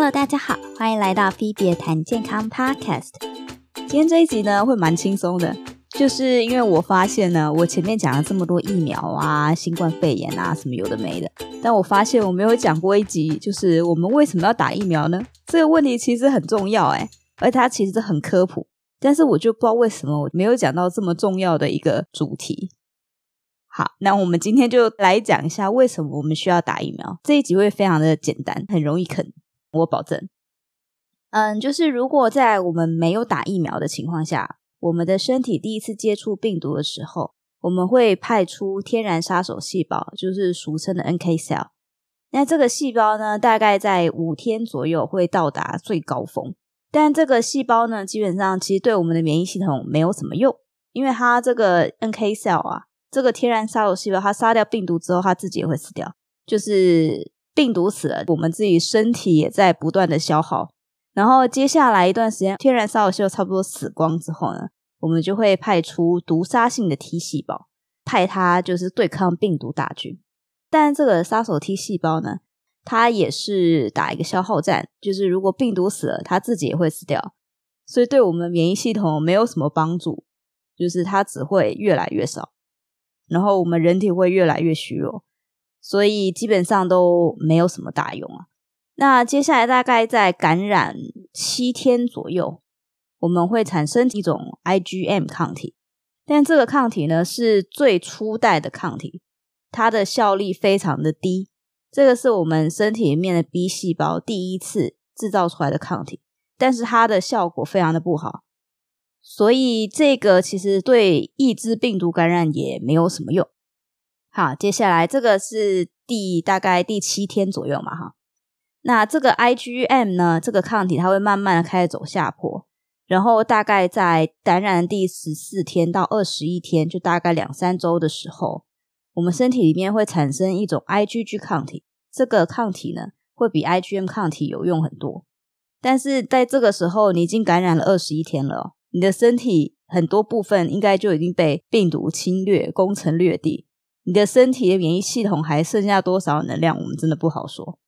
Hello，大家好，欢迎来到 Phoebe 谈健康 Podcast。今天这一集呢，会蛮轻松的，就是因为我发现呢，我前面讲了这么多疫苗啊、新冠肺炎啊什么有的没的，但我发现我没有讲过一集，就是我们为什么要打疫苗呢？这个问题其实很重要哎，而且它其实很科普，但是我就不知道为什么我没有讲到这么重要的一个主题。好，那我们今天就来讲一下为什么我们需要打疫苗。这一集会非常的简单，很容易啃。我保证，嗯，就是如果在我们没有打疫苗的情况下，我们的身体第一次接触病毒的时候，我们会派出天然杀手细胞，就是俗称的 NK cell。那这个细胞呢，大概在五天左右会到达最高峰。但这个细胞呢，基本上其实对我们的免疫系统没有什么用，因为它这个 NK cell 啊，这个天然杀手细胞，它杀掉病毒之后，它自己也会死掉，就是。病毒死了，我们自己身体也在不断的消耗。然后接下来一段时间，天然杀手秀差不多死光之后呢，我们就会派出毒杀性的 T 细胞，派它就是对抗病毒大军。但这个杀手 T 细胞呢，它也是打一个消耗战，就是如果病毒死了，它自己也会死掉，所以对我们免疫系统没有什么帮助，就是它只会越来越少，然后我们人体会越来越虚弱。所以基本上都没有什么大用啊。那接下来大概在感染七天左右，我们会产生一种 IgM 抗体，但这个抗体呢是最初代的抗体，它的效力非常的低。这个是我们身体里面的 B 细胞第一次制造出来的抗体，但是它的效果非常的不好，所以这个其实对抑制病毒感染也没有什么用。好，接下来这个是第大概第七天左右嘛，哈。那这个 IgM 呢，这个抗体它会慢慢的开始走下坡，然后大概在感染第十四天到二十一天，就大概两三周的时候，我们身体里面会产生一种 IgG 抗体，这个抗体呢会比 IgM 抗体有用很多。但是在这个时候，你已经感染了二十一天了，你的身体很多部分应该就已经被病毒侵略、攻城略地。你的身体的免疫系统还剩下多少能量？我们真的不好说。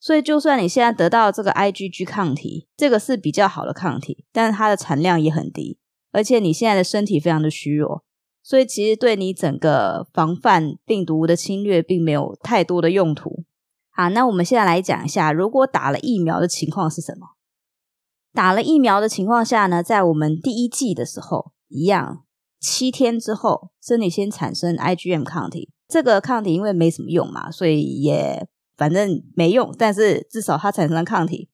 所以，就算你现在得到这个 IgG 抗体，这个是比较好的抗体，但是它的产量也很低，而且你现在的身体非常的虚弱，所以其实对你整个防范病毒的侵略并没有太多的用途。好，那我们现在来讲一下，如果打了疫苗的情况是什么？打了疫苗的情况下呢，在我们第一季的时候一样。七天之后，身体先产生 IgM 抗体。这个抗体因为没什么用嘛，所以也反正没用。但是至少它产生了抗体。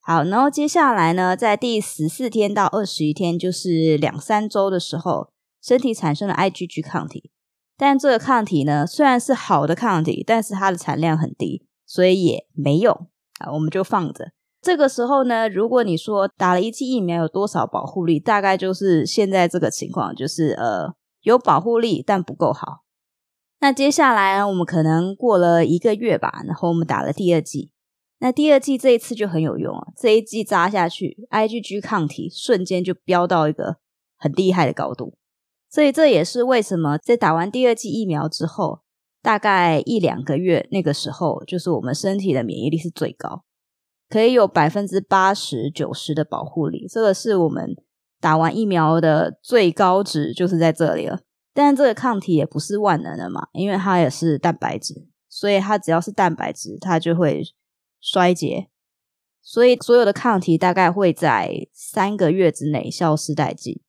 好，然后接下来呢，在第十四天到二十一天，就是两三周的时候，身体产生了 IgG 抗体。但这个抗体呢，虽然是好的抗体，但是它的产量很低，所以也没用。啊，我们就放着。这个时候呢，如果你说打了一剂疫苗有多少保护力，大概就是现在这个情况，就是呃有保护力但不够好。那接下来呢我们可能过了一个月吧，然后我们打了第二剂，那第二剂这一次就很有用了，这一剂扎下去，IgG 抗体瞬间就飙到一个很厉害的高度。所以这也是为什么在打完第二剂疫苗之后，大概一两个月那个时候，就是我们身体的免疫力是最高。可以有百分之八十九十的保护力，这个是我们打完疫苗的最高值，就是在这里了。但这个抗体也不是万能的嘛，因为它也是蛋白质，所以它只要是蛋白质，它就会衰竭。所以所有的抗体大概会在三个月之内消失殆尽。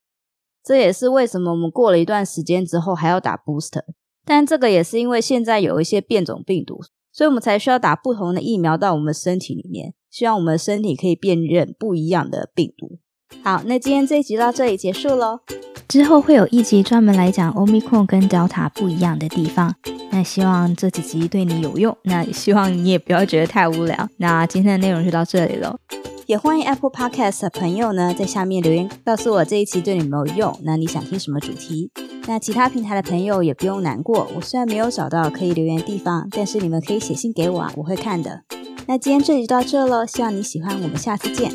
这也是为什么我们过了一段时间之后还要打 booster。但这个也是因为现在有一些变种病毒，所以我们才需要打不同的疫苗到我们身体里面。希望我们身体可以辨认不一样的病毒。好，那今天这一集到这里结束喽。之后会有一集专门来讲 Omicron 跟 Delta 不一样的地方。那希望这几集对你有用。那希望你也不要觉得太无聊。那今天的内容就到这里喽。也欢迎 Apple Podcast 的朋友呢在下面留言告诉我这一期对你有没有用。那你想听什么主题？那其他平台的朋友也不用难过。我虽然没有找到可以留言的地方，但是你们可以写信给我啊，我会看的。那今天这里就到这喽，希望你喜欢，我们下次见。